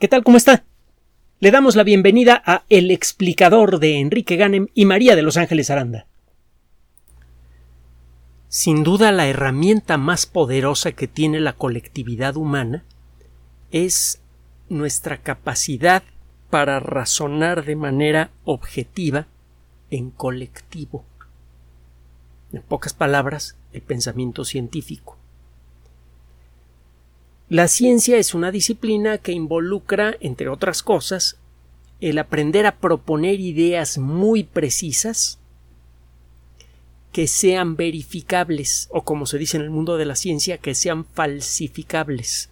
¿Qué tal? ¿Cómo está? Le damos la bienvenida a El explicador de Enrique Ganem y María de Los Ángeles Aranda. Sin duda la herramienta más poderosa que tiene la colectividad humana es nuestra capacidad para razonar de manera objetiva en colectivo. En pocas palabras, el pensamiento científico. La ciencia es una disciplina que involucra, entre otras cosas, el aprender a proponer ideas muy precisas que sean verificables o como se dice en el mundo de la ciencia, que sean falsificables.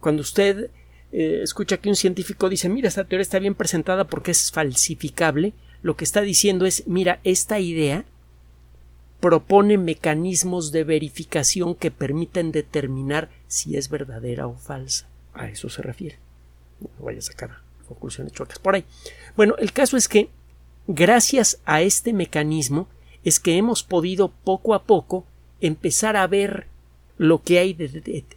Cuando usted eh, escucha que un científico dice, mira, esta teoría está bien presentada porque es falsificable, lo que está diciendo es, mira, esta idea propone mecanismos de verificación que permiten determinar si es verdadera o falsa. A eso se refiere. No vaya a sacar conclusiones chocas por ahí. Bueno, el caso es que gracias a este mecanismo es que hemos podido poco a poco empezar a ver lo que hay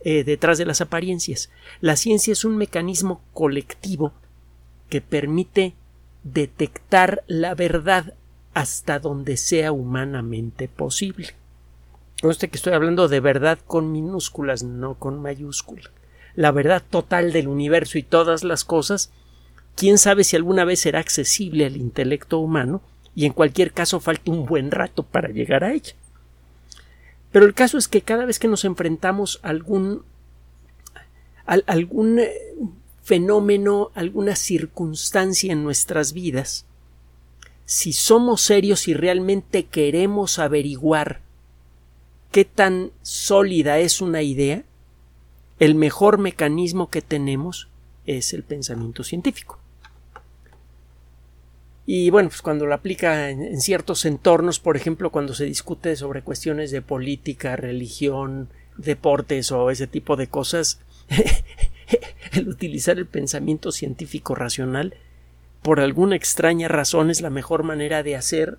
eh, detrás de las apariencias. La ciencia es un mecanismo colectivo que permite detectar la verdad hasta donde sea humanamente posible. Conste que estoy hablando de verdad con minúsculas, no con mayúsculas. La verdad total del universo y todas las cosas, quién sabe si alguna vez será accesible al intelecto humano, y en cualquier caso falta un buen rato para llegar a ella. Pero el caso es que cada vez que nos enfrentamos a algún, a algún eh, fenómeno, alguna circunstancia en nuestras vidas, si somos serios y realmente queremos averiguar qué tan sólida es una idea, el mejor mecanismo que tenemos es el pensamiento científico. Y bueno, pues cuando lo aplica en, ciertos entornos, por ejemplo, cuando se discute sobre cuestiones de política, religión, deportes o ese tipo de cosas, el utilizar el pensamiento científico racional por alguna extraña razón es la mejor manera de hacer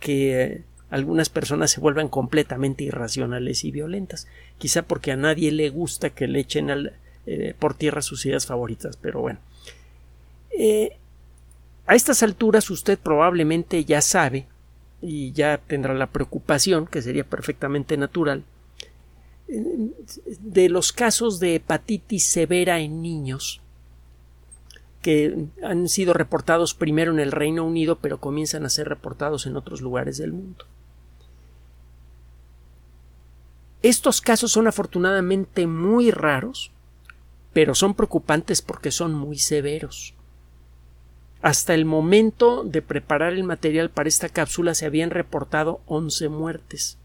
que algunas personas se vuelvan completamente irracionales y violentas. Quizá porque a nadie le gusta que le echen eh, por tierra sus ideas favoritas, pero bueno. Eh, a estas alturas usted probablemente ya sabe y ya tendrá la preocupación, que sería perfectamente natural, eh, de los casos de hepatitis severa en niños que han sido reportados primero en el Reino Unido, pero comienzan a ser reportados en otros lugares del mundo. Estos casos son afortunadamente muy raros, pero son preocupantes porque son muy severos. Hasta el momento de preparar el material para esta cápsula se habían reportado 11 muertes.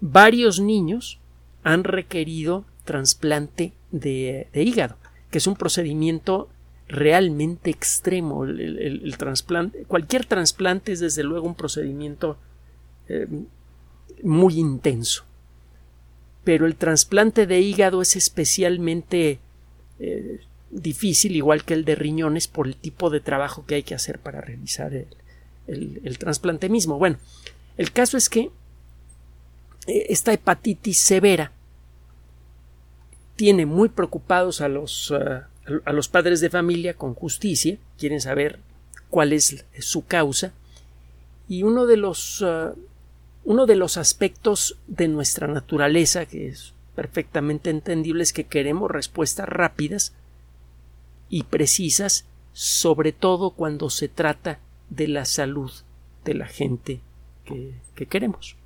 Varios niños han requerido trasplante de, de hígado, que es un procedimiento realmente extremo. El, trasplante, cualquier trasplante es desde luego un procedimiento eh, muy intenso. Pero el trasplante de hígado es especialmente eh, difícil, igual que el de riñones, por el tipo de trabajo que hay que hacer para realizar el, el trasplante mismo. Bueno, el caso es que eh, esta hepatitis severa tiene muy preocupados a los, a los padres de familia con justicia, quieren saber cuál es su causa, y uno de los, uh, uno de los aspectos de nuestra naturaleza, que es perfectamente entendible, es que queremos respuestas rápidas y precisas, sobre todo cuando se trata de la salud de la gente que, que queremos.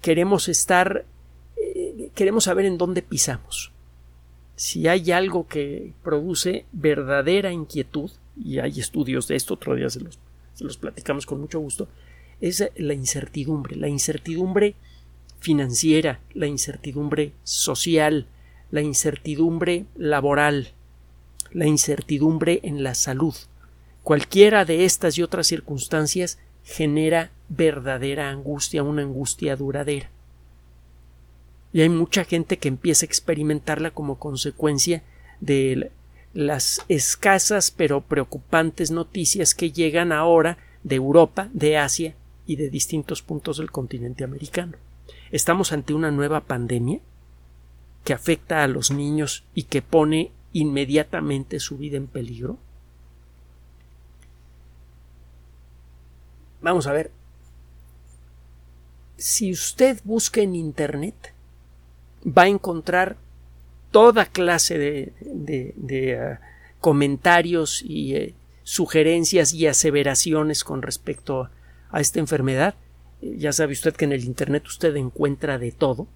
Queremos estar, eh, queremos saber en dónde pisamos si hay algo que produce verdadera inquietud, y hay estudios de esto, otro día se los, los platicamos con mucho gusto, es la incertidumbre, la incertidumbre financiera, la incertidumbre social, la incertidumbre laboral, la incertidumbre en la salud. Cualquiera de estas y otras circunstancias genera verdadera angustia, una angustia duradera y hay mucha gente que empieza a experimentarla como consecuencia de las escasas pero preocupantes noticias que llegan ahora de Europa, de Asia y de distintos puntos del continente americano. Estamos ante una nueva pandemia que afecta a los niños y que pone inmediatamente su vida en peligro? Vamos a ver. Si usted busca en Internet, va a encontrar toda clase de, ah, comentarios y eh, sugerencias y aseveraciones con respecto a esta enfermedad. Eh, ya sabe usted que en el Internet usted encuentra de todo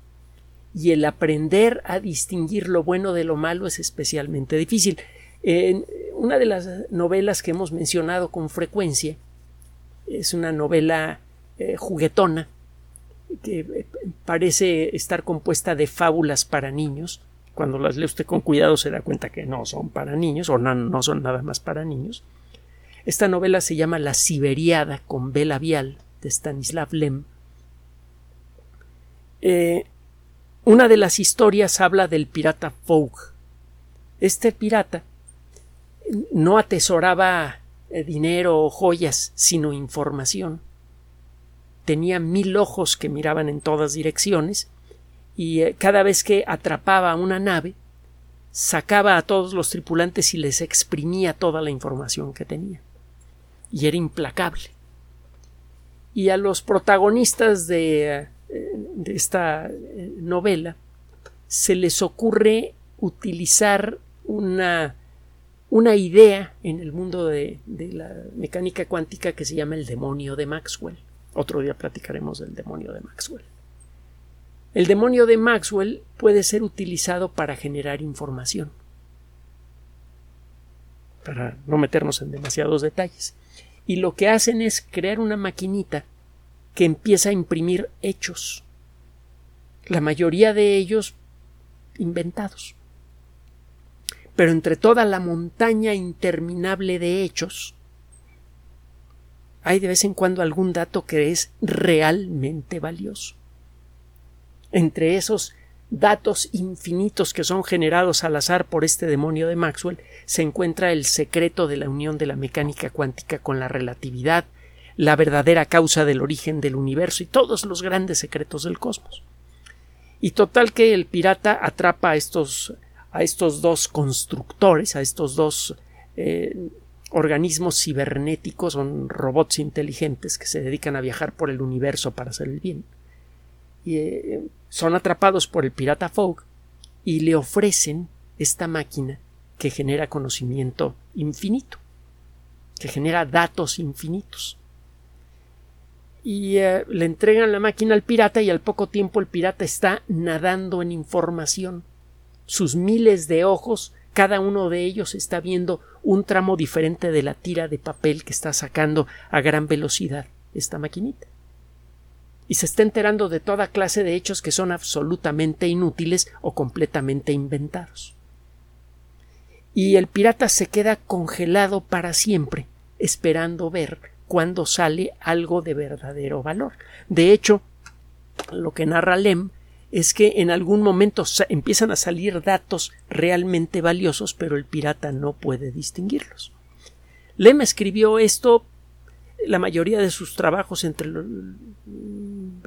y el aprender a distinguir lo bueno de lo malo es especialmente difícil. En una de las novelas que hemos mencionado con frecuencia es una novela eh, juguetona que parece estar compuesta de fábulas para niños cuando las lee usted con cuidado se da cuenta que no son para niños o no, son nada más para niños. Esta novela se llama La Siberiada con B labial de Stanislav Lem. Eh, una de las historias habla del pirata Fogg. Este pirata no atesoraba eh, dinero o joyas, sino información. Tenía mil ojos que miraban en todas direcciones y eh, cada vez que atrapaba una nave, sacaba a todos los tripulantes y les exprimía toda la información que tenía. Y era implacable. Y a los protagonistas de, eh, esta eh, novela se les ocurre utilizar una, una idea en el mundo de, de la mecánica cuántica que se llama el demonio de Maxwell. Otro día platicaremos del demonio de Maxwell. El demonio de Maxwell puede ser utilizado para generar información. Para no meternos en demasiados detalles. Y lo que hacen es crear una maquinita que empieza a imprimir hechos. La mayoría de ellos inventados. Pero entre toda la montaña interminable de hechos, hay de vez en cuando algún dato que es realmente valioso entre esos datos infinitos que son generados al azar por este demonio de Maxwell se encuentra el secreto de la unión de la mecánica cuántica con la relatividad, la verdadera causa del origen del universo y todos los grandes secretos del cosmos. Y total que el pirata atrapa a estos, a estos dos constructores, a estos dos eh, organismos cibernéticos, son robots inteligentes que se dedican a viajar por el universo para hacer el bien. Y, eh, son atrapados por el pirata Fogg y le ofrecen esta máquina que genera conocimiento infinito, que genera datos infinitos. Y eh, le entregan la máquina al pirata y al poco tiempo el pirata está nadando en información. Sus miles de ojos, cada uno de ellos está viendo un tramo diferente de la tira de papel que está sacando a gran velocidad esta maquinita y se está enterando de toda clase de hechos que son absolutamente inútiles o completamente inventados. Y el pirata se queda congelado para siempre, esperando ver cuándo sale algo de verdadero valor. De hecho, lo que narra Lem es que en algún momento empiezan a salir datos realmente valiosos, pero el pirata no puede distinguirlos. Lem escribió esto la mayoría de sus trabajos entre los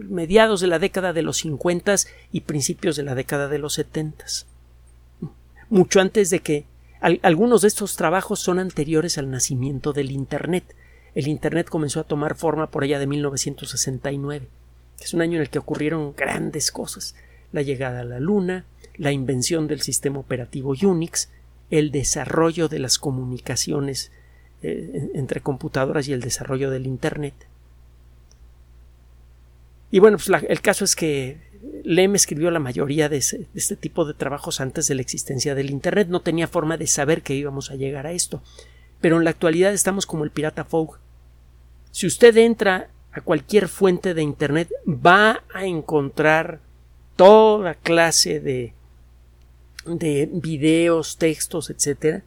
mediados de la década de los 50 y principios de la década de los 70. Mucho antes de que algunos de estos trabajos son anteriores al nacimiento del Internet. El Internet comenzó a tomar forma por allá de 1969. Es un año en el que ocurrieron grandes cosas. La llegada a la Luna, la invención del sistema operativo Unix, el desarrollo de las comunicaciones eh, entre computadoras y el desarrollo del Internet. Y bueno, pues el caso es que Lem escribió la mayoría de, este tipo de trabajos antes de la existencia del Internet. No tenía forma de saber que íbamos a llegar a esto. Pero en la actualidad estamos como el pirata Fogg. Si usted entra a cualquier fuente de Internet, va a encontrar toda clase de, de videos, textos, etcétera,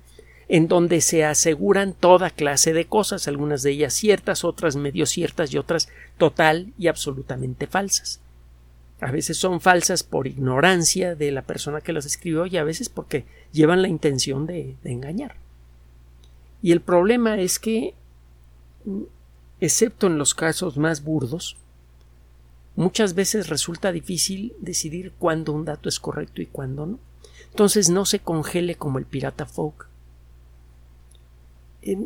en donde se aseguran toda clase de cosas, algunas de ellas ciertas, otras medio ciertas y otras total y absolutamente falsas. A veces son falsas por ignorancia de la persona que las escribió y a veces porque llevan la intención de, de engañar. Y el problema es que, excepto en los casos más burdos, muchas veces resulta difícil decidir cuándo un dato es correcto y cuándo no. Entonces no se congele como el pirata folk.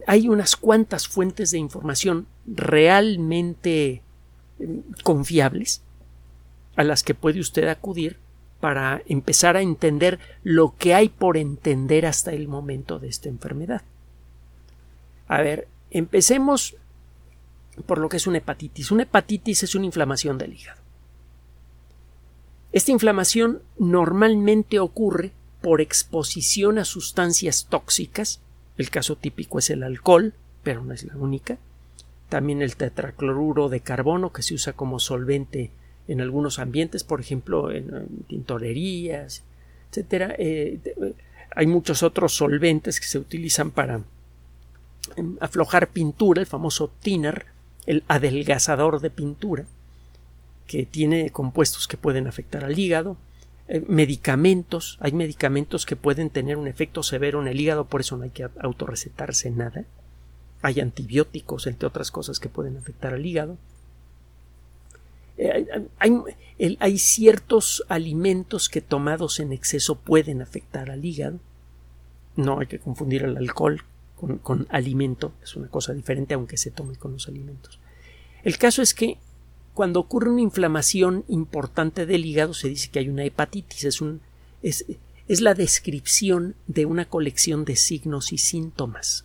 Hay unas cuantas fuentes de información realmente em, confiables a las que puede usted acudir para empezar a entender lo que hay por entender hasta el momento de esta enfermedad. A ver, empecemos por lo que es una hepatitis. Una hepatitis es una inflamación del hígado. Esta inflamación normalmente ocurre por exposición a sustancias tóxicas. El caso típico es el alcohol, pero no es la única. También el tetracloruro de carbono que se usa como solvente en algunos ambientes, por ejemplo, en, tintorerías, etcétera. Eh, hay muchos otros solventes que se utilizan para em, aflojar pintura, el famoso thinner, el adelgazador de pintura, que tiene compuestos que pueden afectar al hígado, eh, medicamentos, hay medicamentos que pueden tener un efecto severo en el hígado, por eso no hay que autorrecetarse nada. Hay antibióticos, entre otras cosas, que pueden afectar al hígado. Eh, hay, ciertos alimentos que tomados en exceso pueden afectar al hígado. No hay que confundir el alcohol con, con, alimento, es una cosa diferente aunque se tome con los alimentos. El caso es que cuando ocurre una inflamación importante del hígado se dice que hay una hepatitis, es, un, es, es la descripción de una colección de signos y síntomas.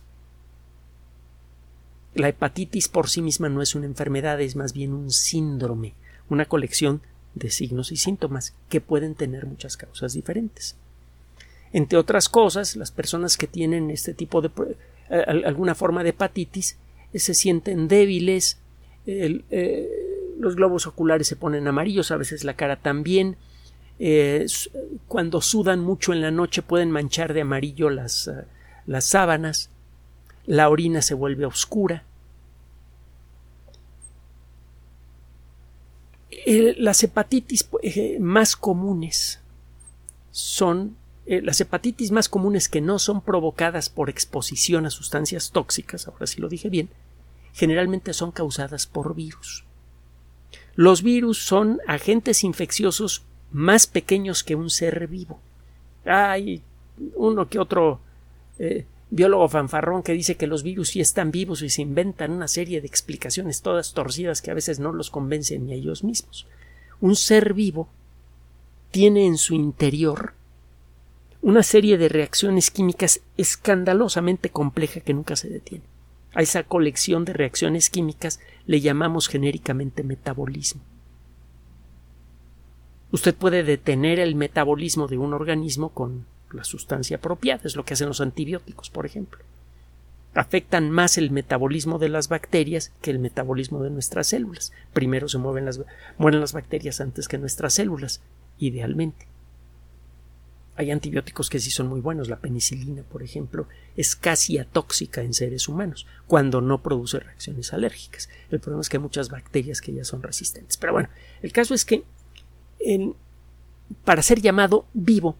La hepatitis por sí misma no es una enfermedad, es más bien un síndrome una colección de signos y síntomas que pueden tener muchas causas diferentes. Entre otras cosas, las personas que tienen este tipo de eh, alguna forma de hepatitis eh, se sienten débiles, eh, los globos oculares se ponen amarillos, a veces la cara también, cuando sudan mucho en la noche pueden manchar de amarillo las, las sábanas, la orina se vuelve oscura, las hepatitis más comunes son eh, las hepatitis más comunes que no son provocadas por exposición a sustancias tóxicas, ahora sí lo dije bien, generalmente son causadas por virus. Los virus son agentes infecciosos más pequeños que un ser vivo. Hay uno que otro eh, biólogo fanfarrón que dice que los virus sí están vivos y se inventan una serie de explicaciones todas torcidas que a veces no los convencen ni a ellos mismos. Un ser vivo tiene en su interior una serie de reacciones químicas escandalosamente compleja que nunca se detiene. A esa colección de reacciones químicas le llamamos genéricamente metabolismo. Usted puede detener el metabolismo de un organismo con la sustancia apropiada, es lo que hacen los antibióticos, por ejemplo. Afectan más el metabolismo de las bacterias que el metabolismo de nuestras células. Primero se mueven las, mueren las bacterias antes que nuestras células, idealmente. Hay antibióticos que sí son muy buenos. La penicilina, por ejemplo, es casi atóxica en seres humanos cuando no produce reacciones alérgicas. El problema es que hay muchas bacterias que ya son resistentes. Pero bueno, el caso es que para ser llamado vivo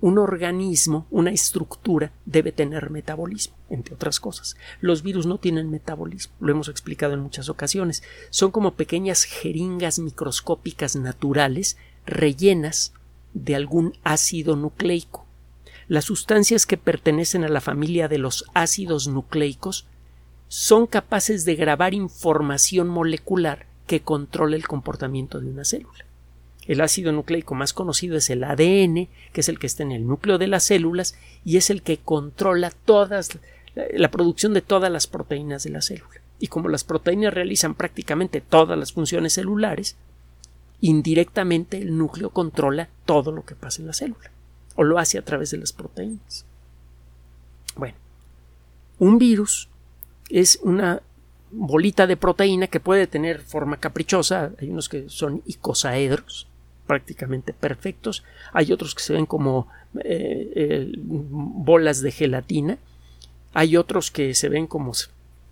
un organismo, una estructura, debe tener metabolismo, entre otras cosas. Los virus no tienen metabolismo, lo hemos explicado en muchas ocasiones. Son como pequeñas jeringas microscópicas naturales rellenas de algún ácido nucleico. Las sustancias que pertenecen a la familia de los ácidos nucleicos son capaces de grabar información molecular que controla el comportamiento de una célula. El ácido nucleico más conocido es el ADN, que es el que está en el núcleo de las células y es el que controla todas la producción de todas las proteínas de la célula. Y como las proteínas realizan prácticamente todas las funciones celulares, indirectamente el núcleo controla todo lo que pasa en la célula, o lo hace a través de las proteínas. Bueno, un virus es una bolita de proteína que puede tener forma caprichosa, hay unos que son icosaedros, prácticamente perfectos. Hay otros que se ven como eh, bolas de gelatina. Hay otros que se ven como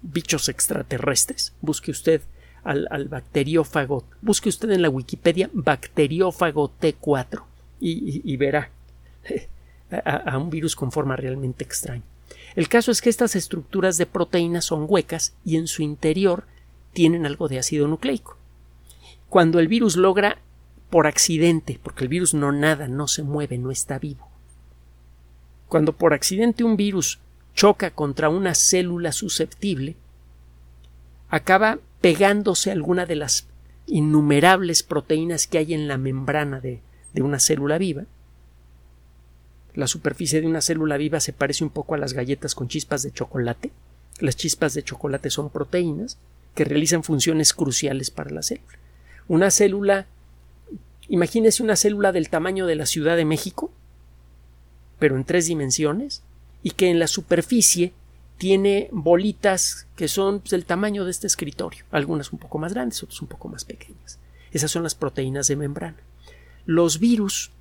bichos extraterrestres. Busque usted al, bacteriófago. Busque usted en la Wikipedia bacteriófago T4 y, verá a, un virus con forma realmente extraña. El caso es que estas estructuras de proteínas son huecas y en su interior tienen algo de ácido nucleico. cuando el virus logra por accidente, porque el virus no nada, no se mueve, no está vivo. Cuando por accidente un virus choca contra una célula susceptible, acaba pegándose a alguna de las innumerables proteínas que hay en la membrana de, de una célula viva. La superficie de una célula viva se parece un poco a las galletas con chispas de chocolate. Las chispas de chocolate son proteínas que realizan funciones cruciales para la célula. Una célula, imagínese una célula del tamaño de la Ciudad de México, pero en tres dimensiones, y que en la superficie tiene bolitas que son pues, del tamaño de este escritorio, algunas un poco más grandes, otras un poco más pequeñas. Esas son las proteínas de membrana. Los virus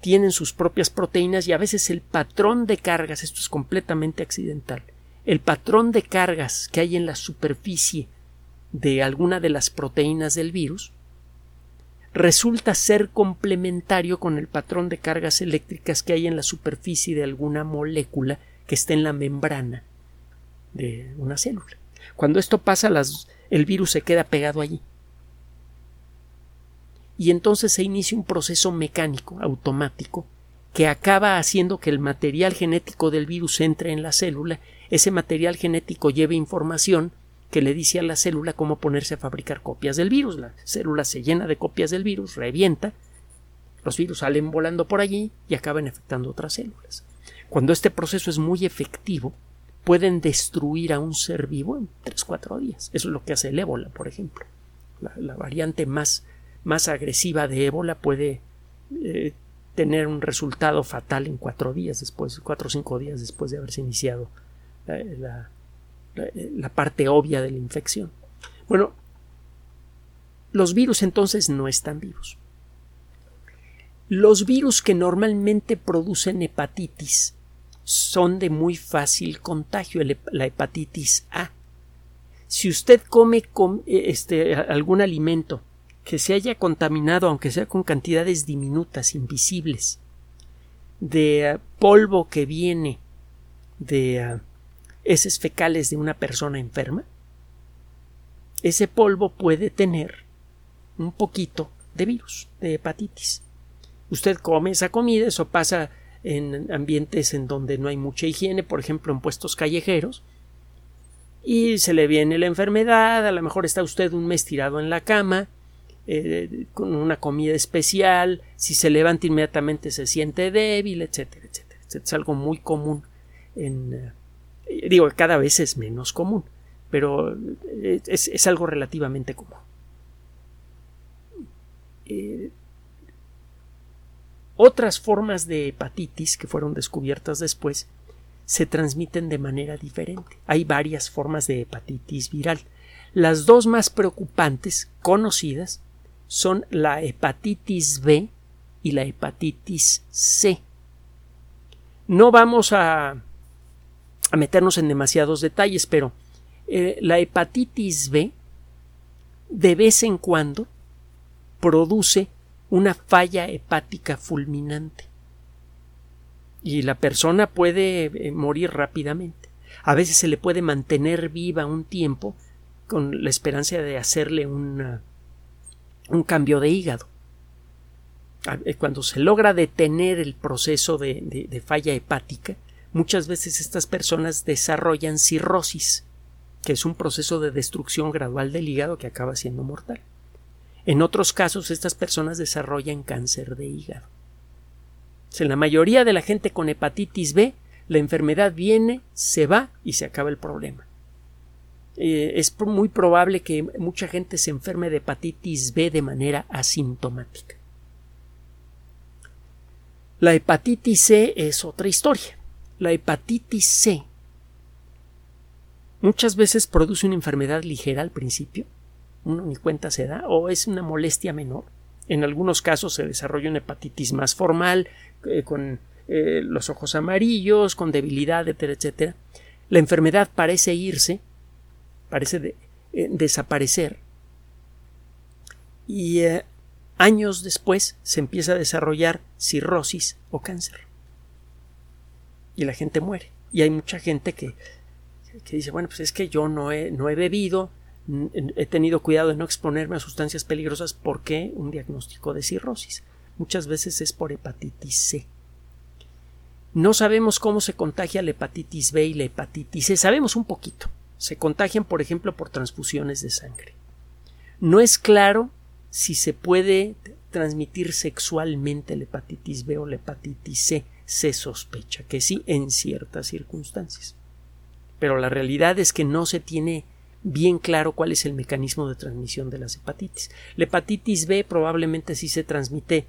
tienen sus propias proteínas y a veces el patrón de cargas, esto es completamente accidental, el patrón de cargas que hay en la superficie de alguna de las proteínas del virus resulta ser complementario con el patrón de cargas eléctricas que hay en la superficie de alguna molécula que está en la membrana de una célula. Cuando esto pasa, el virus se queda pegado allí. Y entonces se inicia un proceso mecánico, automático, que acaba haciendo que el material genético del virus entre en la célula, ese material genético lleve información que le dice a la célula cómo ponerse a fabricar copias del virus. La célula se llena de copias del virus, revienta, los virus salen volando por allí y acaban afectando otras células. Cuando este proceso es muy efectivo, pueden destruir a un ser vivo en 3-4 días. Eso es lo que hace el ébola, por ejemplo. La, variante más, más, agresiva de ébola puede eh, tener un resultado fatal en 4 días después, 4 o 5 días después de haberse iniciado la, la parte obvia de la infección. Bueno, los virus entonces no están vivos. Los virus que normalmente producen hepatitis son de muy fácil contagio, la hepatitis A. Si usted come este, algún alimento que se haya contaminado, aunque sea con cantidades diminutas, invisibles, de eh, polvo que viene de uh, heces fecales de una persona enferma, ese polvo puede tener un poquito de virus, de hepatitis. Usted come esa comida, eso pasa en ambientes en donde no hay mucha higiene, por ejemplo en puestos callejeros, y se le viene la enfermedad, a lo mejor está usted un mes tirado en la cama, eh, con una comida especial, si se levanta inmediatamente se siente débil, etcétera, etcétera. Es algo muy común. Eh, digo, cada vez es menos común, pero eh, es, algo relativamente común. Otras formas de hepatitis que fueron descubiertas después se transmiten de manera diferente. Hay varias formas de hepatitis viral. Las dos más preocupantes, conocidas, son la hepatitis B y la hepatitis C. No vamos a, meternos en demasiados detalles, pero eh, la hepatitis B de vez en cuando produce una falla hepática fulminante. Y la persona puede eh, morir rápidamente. A veces se le puede mantener viva un tiempo con la esperanza de hacerle un cambio de hígado. Eh, cuando se logra detener el proceso de, de falla hepática, muchas veces estas personas desarrollan cirrosis, que es un proceso de destrucción gradual del hígado que acaba siendo mortal. En otros casos, estas personas desarrollan cáncer de hígado. En la mayoría de la gente con hepatitis B, la enfermedad viene, se va y se acaba el problema. Eh, es muy probable que mucha gente se enferme de hepatitis B de manera asintomática. La hepatitis C es otra historia. La hepatitis C muchas veces produce una enfermedad ligera al principio, uno ni cuenta se da, o es una molestia menor. En algunos casos se desarrolla una hepatitis más formal, eh, con eh, los ojos amarillos, con debilidad, etcétera, etcétera. La enfermedad parece irse, parece eh, desaparecer, y años después se empieza a desarrollar cirrosis o cáncer. Y la gente muere. Y hay mucha gente que, que dice, bueno, pues es que yo no he, no he bebido, he tenido cuidado de no exponerme a sustancias peligrosas porque un diagnóstico de cirrosis. Muchas veces es por hepatitis C. No sabemos cómo se contagia la hepatitis B y la hepatitis C. Sabemos un poquito. Se contagian, por ejemplo, por transfusiones de sangre. No es claro si se puede transmitir sexualmente la hepatitis B o la hepatitis C. Se sospecha que sí en ciertas circunstancias. Pero la realidad es que no se tiene bien claro cuál es el mecanismo de transmisión de las hepatitis. La hepatitis B probablemente sí se transmite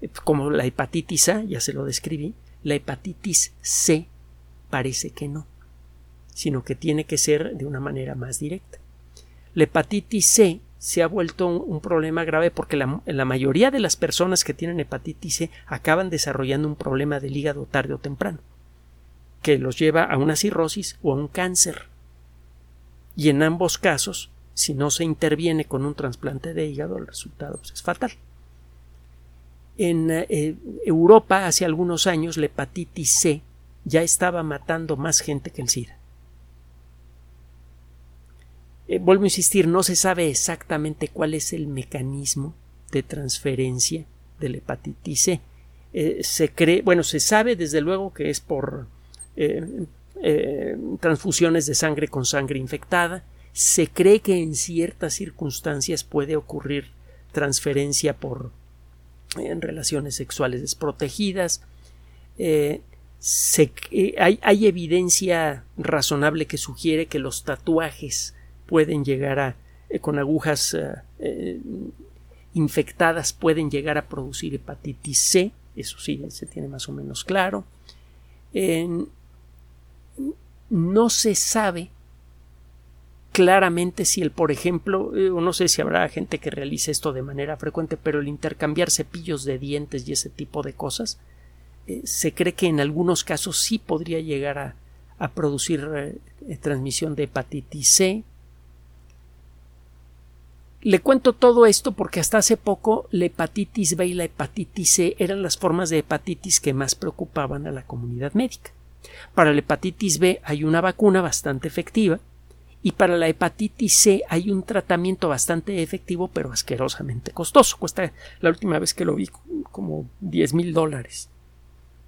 eh, como la hepatitis A, ya se lo describí. La hepatitis C parece que no, sino que tiene que ser de una manera más directa. La hepatitis C se ha vuelto un, problema grave porque la, la, mayoría de las personas que tienen hepatitis C acaban desarrollando un problema del hígado tarde o temprano, que los lleva a una cirrosis o a un cáncer y en ambos casos, si no se interviene con un trasplante de hígado, el resultado pues, es fatal. En eh, Europa, hace algunos años, la hepatitis C ya estaba matando más gente que el SIDA. Eh, vuelvo a insistir, no se sabe exactamente cuál es el mecanismo de transferencia de la hepatitis C. Eh, se cree, bueno, se sabe desde luego que es por eh, transfusiones de sangre con sangre infectada. Se cree que en ciertas circunstancias puede ocurrir transferencia por en relaciones sexuales desprotegidas. Eh, eh, hay, evidencia razonable que sugiere que los tatuajes pueden llegar a, con agujas infectadas, pueden llegar a producir hepatitis C. Eso sí, se tiene más o menos claro. No se sabe claramente si el, por ejemplo, eh, no sé si habrá gente que realice esto de manera frecuente, pero el intercambiar cepillos de dientes y ese tipo de cosas, eh, se cree que en algunos casos sí podría llegar a, producir eh, transmisión de hepatitis C. Le cuento todo esto porque hasta hace poco la hepatitis B y la hepatitis C eran las formas de hepatitis que más preocupaban a la comunidad médica. Para la hepatitis B hay una vacuna bastante efectiva y para la hepatitis C hay un tratamiento bastante efectivo pero asquerosamente costoso. Cuesta la última vez que lo vi como 10 mil dólares.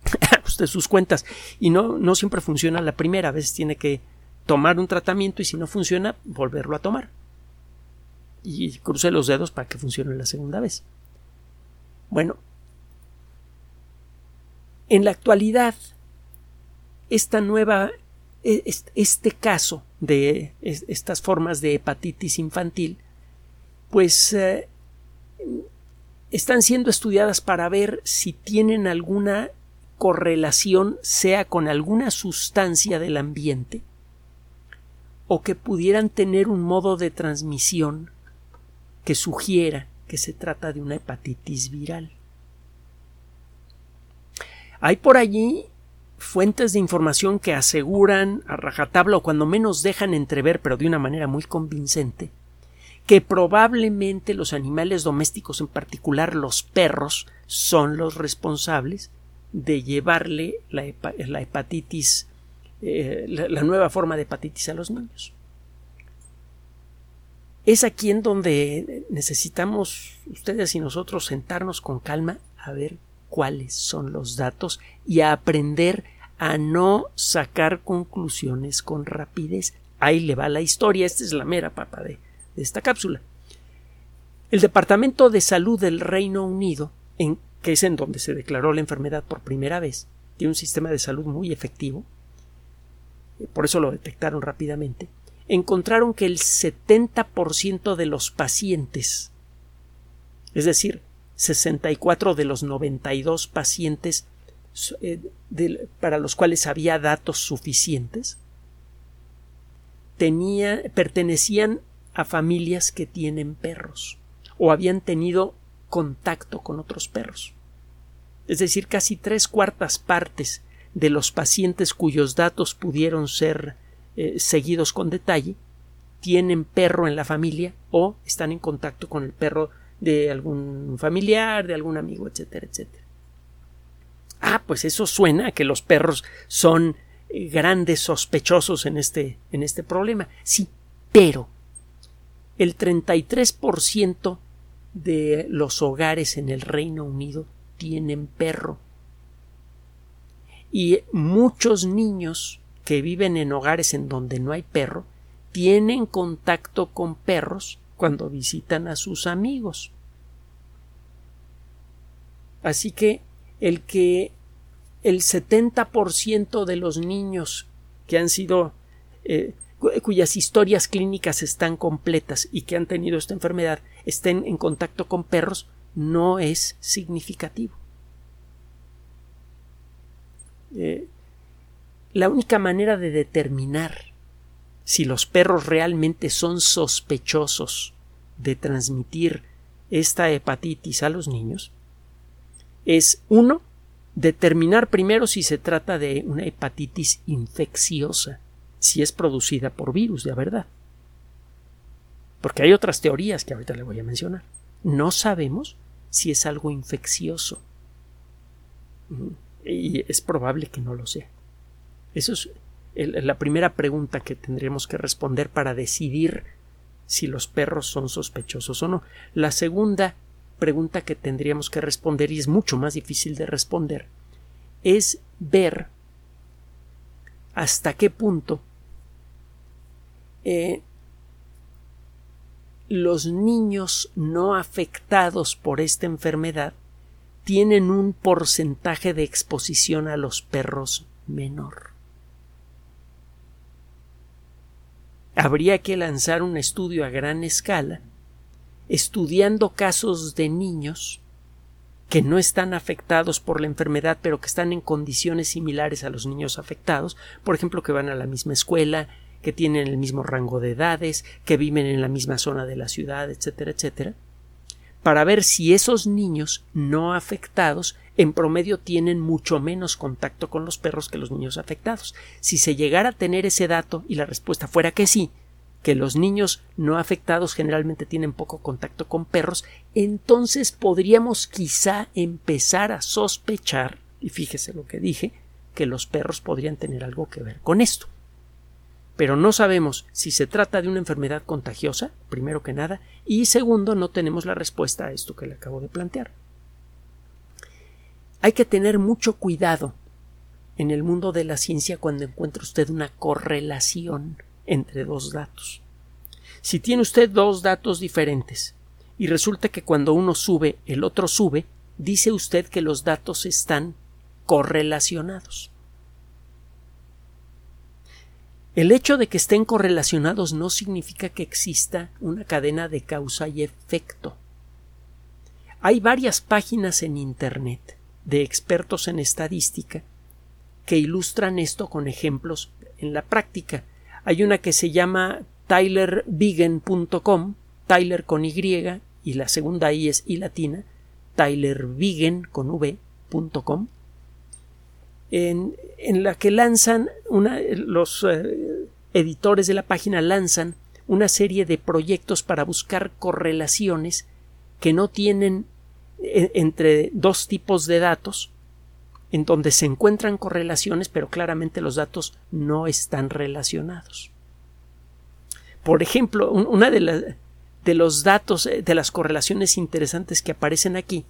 Usted sus cuentas y no, no siempre funciona la primera vez tiene que tomar un tratamiento y si no funciona volverlo a tomar. Y cruce los dedos para que funcione la segunda vez. Bueno, en la actualidad esta nueva, e, este caso de estas formas de hepatitis infantil, pues eh, están siendo estudiadas para ver si tienen alguna correlación, sea con alguna sustancia del ambiente, o que pudieran tener un modo de transmisión que sugiera que se trata de una hepatitis viral. Hay por allí fuentes de información que aseguran a rajatabla o cuando menos dejan entrever, pero de una manera muy convincente, que probablemente los animales domésticos, en particular los perros, son los responsables de llevarle la, hepatitis, eh, la nueva forma de hepatitis a los niños. Es aquí en donde necesitamos ustedes y nosotros sentarnos con calma a ver cuáles son los datos y a aprender a no sacar conclusiones con rapidez. Ahí le va la historia, esta es la mera papa de, esta cápsula. El Departamento de Salud del Reino Unido, en, que es en donde se declaró la enfermedad por primera vez, tiene un sistema de salud muy efectivo, eh, por eso lo detectaron rápidamente, encontraron que el 70% de los pacientes, es decir, 64 de los 92 pacientes eh, para los cuales había datos suficientes tenía, pertenecían a familias que tienen perros o habían tenido contacto con otros perros. Es decir, casi tres cuartas partes de los pacientes cuyos datos pudieron ser eh, seguidos con detalle tienen perro en la familia o están en contacto con el perro de algún familiar, de algún amigo, etcétera, etcétera. Ah, pues eso suena a que los perros son eh, grandes sospechosos en este, en este problema. Sí, pero el 33% de los hogares en el Reino Unido tienen perro. Y muchos niños que viven en hogares en donde no hay perro tienen contacto con perros cuando visitan a sus amigos. Así que el que el 70% de los niños que han sido eh, cuyas historias clínicas están completas y que han tenido esta enfermedad estén en contacto con perros no es significativo. Eh, la única manera de determinar si los perros realmente son sospechosos de transmitir esta hepatitis a los niños es uno determinar primero si se trata de una hepatitis infecciosa, si es producida por virus de verdad. Porque hay otras teorías que ahorita le voy a mencionar. No sabemos si es algo infeccioso. Y es probable que no lo sea. Eso es la primera pregunta que tendremos que responder para decidir si los perros son sospechosos o no. La segunda pregunta que tendríamos que responder, y es mucho más difícil de responder, es ver hasta qué punto eh, los niños no afectados por esta enfermedad tienen un porcentaje de exposición a los perros menor. Habría que lanzar un estudio a gran escala estudiando casos de niños que no están afectados por la enfermedad, pero que están en condiciones similares a los niños afectados, por ejemplo, que van a la misma escuela, que tienen el mismo rango de edades, que viven en la misma zona de la ciudad, etcétera, etcétera, para ver si esos niños no afectados en promedio tienen mucho menos contacto con los perros que los niños afectados. Si se llegara a tener ese dato y la respuesta fuera que sí, que los niños no afectados generalmente tienen poco contacto con perros, entonces podríamos quizá empezar a sospechar, y fíjese lo que dije, que los perros podrían tener algo que ver con esto. Pero no sabemos si se trata de una enfermedad contagiosa, primero que nada, y segundo, no tenemos la respuesta a esto que le acabo de plantear. Hay que tener mucho cuidado en el mundo de la ciencia cuando encuentra usted una correlación entre dos datos. Si tiene usted dos datos diferentes y resulta que cuando uno sube el otro sube, dice usted que los datos están correlacionados. El hecho de que estén correlacionados no significa que exista una cadena de causa y efecto. Hay varias páginas en Internet de expertos en estadística que ilustran esto con ejemplos en la práctica. Hay una que se llama tylervigen.com, Tyler con Y y la segunda I es I latina, tylervigen con V.com, en, en, la que lanzan una, los eh, editores de la página lanzan una serie de proyectos para buscar correlaciones que no tienen entre dos tipos de datos en donde se encuentran correlaciones, pero claramente los datos no están relacionados. Por ejemplo, una de, los datos, eh, de las correlaciones interesantes que aparecen aquí,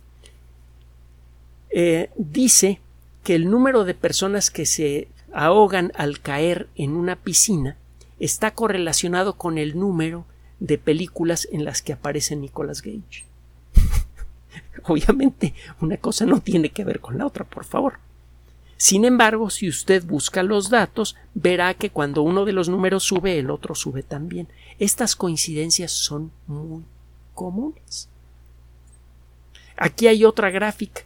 eh, dice que el número de personas que se ahogan al caer en una piscina está correlacionado con el número de películas en las que aparece Nicolas Gage. Obviamente, una cosa no tiene que ver con la otra, por favor. Sin embargo, si usted busca los datos, verá que cuando uno de los números sube, el otro sube también. Estas coincidencias son muy comunes. Aquí hay otra gráfica.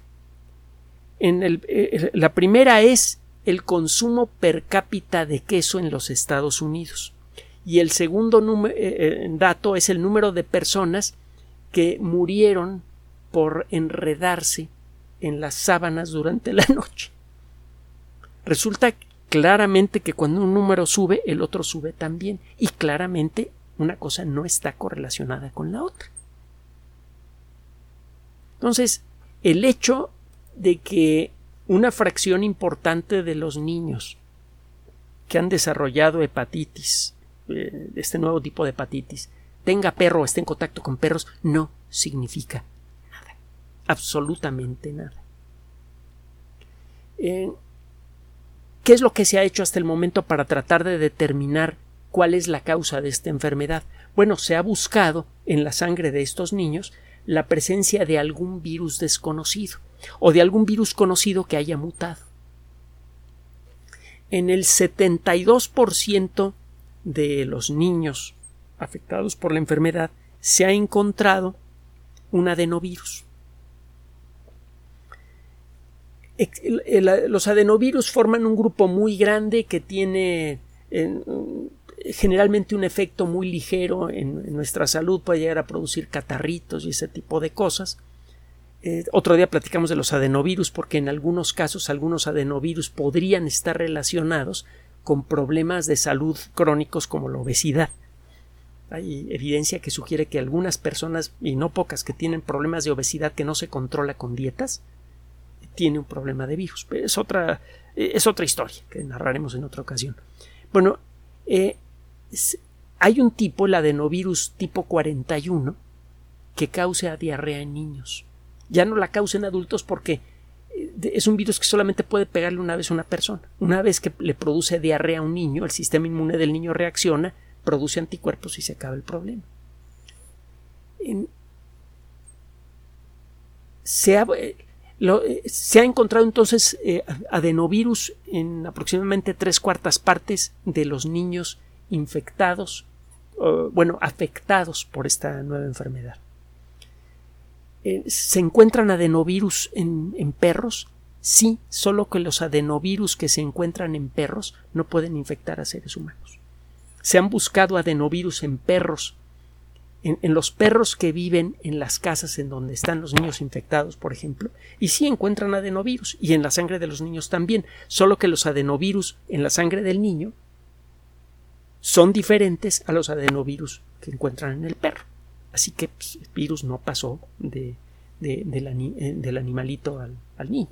En el, eh, la primera es el consumo per cápita de queso en los Estados Unidos. Y el segundo eh, eh, dato es el número de personas que murieron por enredarse en las sábanas durante la noche. Resulta claramente que cuando un número sube, el otro sube también. Y claramente una cosa no está correlacionada con la otra. Entonces, el hecho de que una fracción importante de los niños que han desarrollado hepatitis, eh, este nuevo tipo de hepatitis, tenga perro o esté en contacto con perros no significa. Absolutamente nada. Eh, ¿Qué es lo que se ha hecho hasta el momento para tratar de determinar cuál es la causa de esta enfermedad? Bueno, se ha buscado en la sangre de estos niños la presencia de algún virus desconocido o de algún virus conocido que haya mutado. En el 72% de los niños afectados por la enfermedad se ha encontrado un adenovirus. Los adenovirus forman un grupo muy grande que tiene generalmente un efecto muy ligero en, nuestra salud, puede llegar a producir catarritos y ese tipo de cosas. Eh, otro día platicamos de los adenovirus porque en algunos casos algunos adenovirus podrían estar relacionados con problemas de salud crónicos como la obesidad. Hay evidencia que sugiere que algunas personas, y no pocas, que tienen problemas de obesidad que no se controla con dietas, tiene un problema de virus. Pero es otra, es otra historia que narraremos en otra ocasión. Bueno, eh, hay un tipo, el adenovirus tipo 41, que causa diarrea en niños. Ya no la causa en adultos porque eh, es un virus que solamente puede pegarle una vez a una persona. Una vez que le produce diarrea a un niño, el sistema inmune del niño reacciona, produce anticuerpos y se acaba el problema. se, ha, eh, eh, se, ha, encontrado entonces eh, adenovirus en aproximadamente tres cuartas partes de los niños infectados, bueno, afectados por esta nueva enfermedad. ¿Se encuentran adenovirus en, en perros? Sí, solo que los adenovirus que se encuentran en perros no pueden infectar a seres humanos. Se han buscado adenovirus en perros, en, los perros que viven en las casas en donde están los niños infectados, por ejemplo, y sí encuentran adenovirus, y en la sangre de los niños también, solo que los adenovirus en la sangre del niño son diferentes a los adenovirus que encuentran en el perro. Así que pues, el virus no pasó de, eh, del animalito al, niño.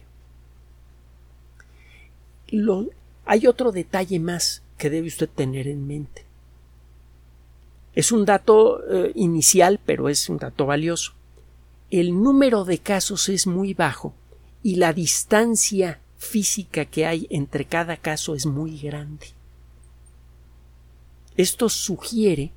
hay otro detalle más que debe usted tener en mente. Es un dato eh, inicial, pero es un dato valioso. El número de casos es muy bajo y la distancia física que hay entre cada caso es muy grande. Esto sugiere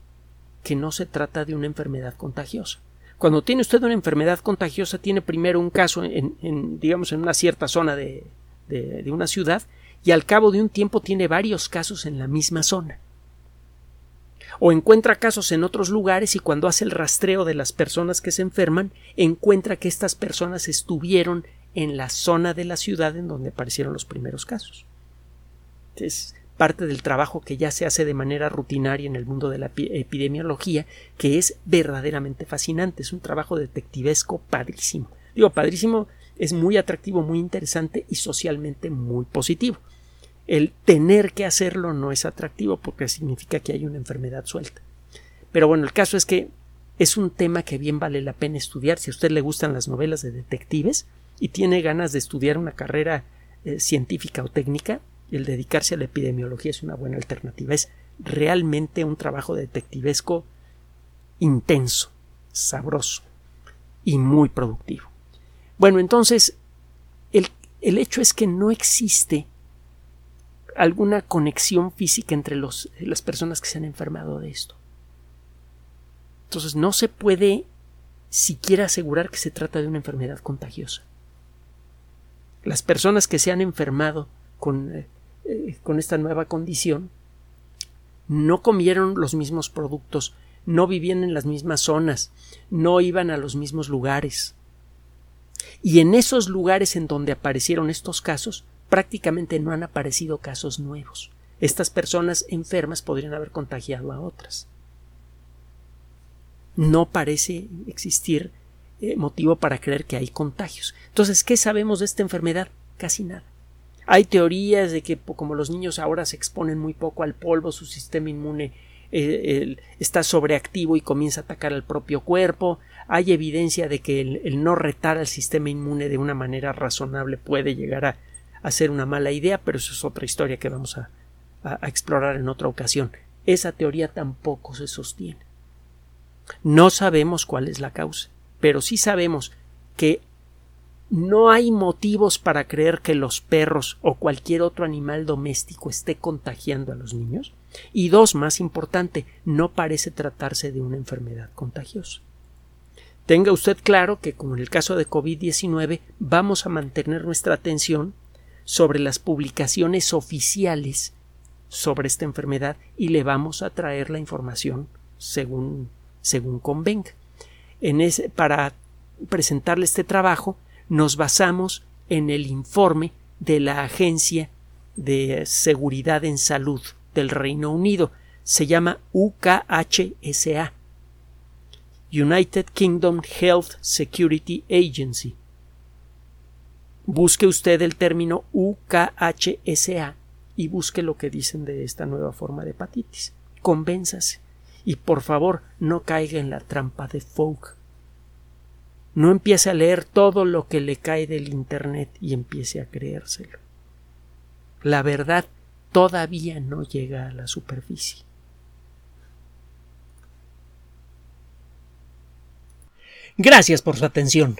que no se trata de una enfermedad contagiosa. Cuando tiene usted una enfermedad contagiosa, tiene primero un caso en, digamos, en una cierta zona de, de una ciudad y al cabo de un tiempo tiene varios casos en la misma zona o encuentra casos en otros lugares y cuando hace el rastreo de las personas que se enferman, encuentra que estas personas estuvieron en la zona de la ciudad en donde aparecieron los primeros casos. Es parte del trabajo que ya se hace de manera rutinaria en el mundo de la epidemiología, que es verdaderamente fascinante. Es un trabajo detectivesco padrísimo. Digo, padrísimo es muy atractivo, muy interesante y socialmente muy positivo el tener que hacerlo no es atractivo porque significa que hay una enfermedad suelta. Pero bueno, el caso es que es un tema que bien vale la pena estudiar. Si a usted le gustan las novelas de detectives y tiene ganas de estudiar una carrera eh, científica o técnica, el dedicarse a la epidemiología es una buena alternativa. Es realmente un trabajo detectivesco intenso, sabroso y muy productivo. Bueno, entonces, el, el hecho es que no existe alguna conexión física entre los, las personas que se han enfermado de esto. Entonces no se puede siquiera asegurar que se trata de una enfermedad contagiosa. Las personas que se han enfermado con, eh, eh, con esta nueva condición no comieron los mismos productos, no vivían en las mismas zonas, no iban a los mismos lugares. Y en esos lugares en donde aparecieron estos casos prácticamente no han aparecido casos nuevos. Estas personas enfermas podrían haber contagiado a otras. No parece existir eh, motivo para creer que hay contagios. Entonces, ¿qué sabemos de esta enfermedad? Casi nada. Hay teorías de que como los niños ahora se exponen muy poco al polvo, su sistema inmune eh, está sobreactivo y comienza a atacar al propio cuerpo. Hay evidencia de que el no retar al sistema inmune de una manera razonable puede llegar a hacer una mala idea, pero eso es otra historia que vamos a, explorar en otra ocasión. Esa teoría tampoco se sostiene. No sabemos cuál es la causa, pero sí sabemos que no hay motivos para creer que los perros o cualquier otro animal doméstico esté contagiando a los niños. Y dos, más importante, no parece tratarse de una enfermedad contagiosa. Tenga usted claro que, como en el caso de COVID-19, vamos a mantener nuestra atención sobre las publicaciones oficiales sobre esta enfermedad y le vamos a traer la información según, según convenga. Para presentarle este trabajo, nos basamos en el informe de la Agencia de Seguridad en Salud del Reino Unido. Se llama UKHSA. United Kingdom Health Security Agency. Busque usted el término UKHSA y busque lo que dicen de esta nueva forma de hepatitis. Convénzase. Y por favor, no caiga en la trampa de Folk. No empiece a leer todo lo que le cae del Internet y empiece a creérselo. La verdad todavía no llega a la superficie. Gracias por su atención.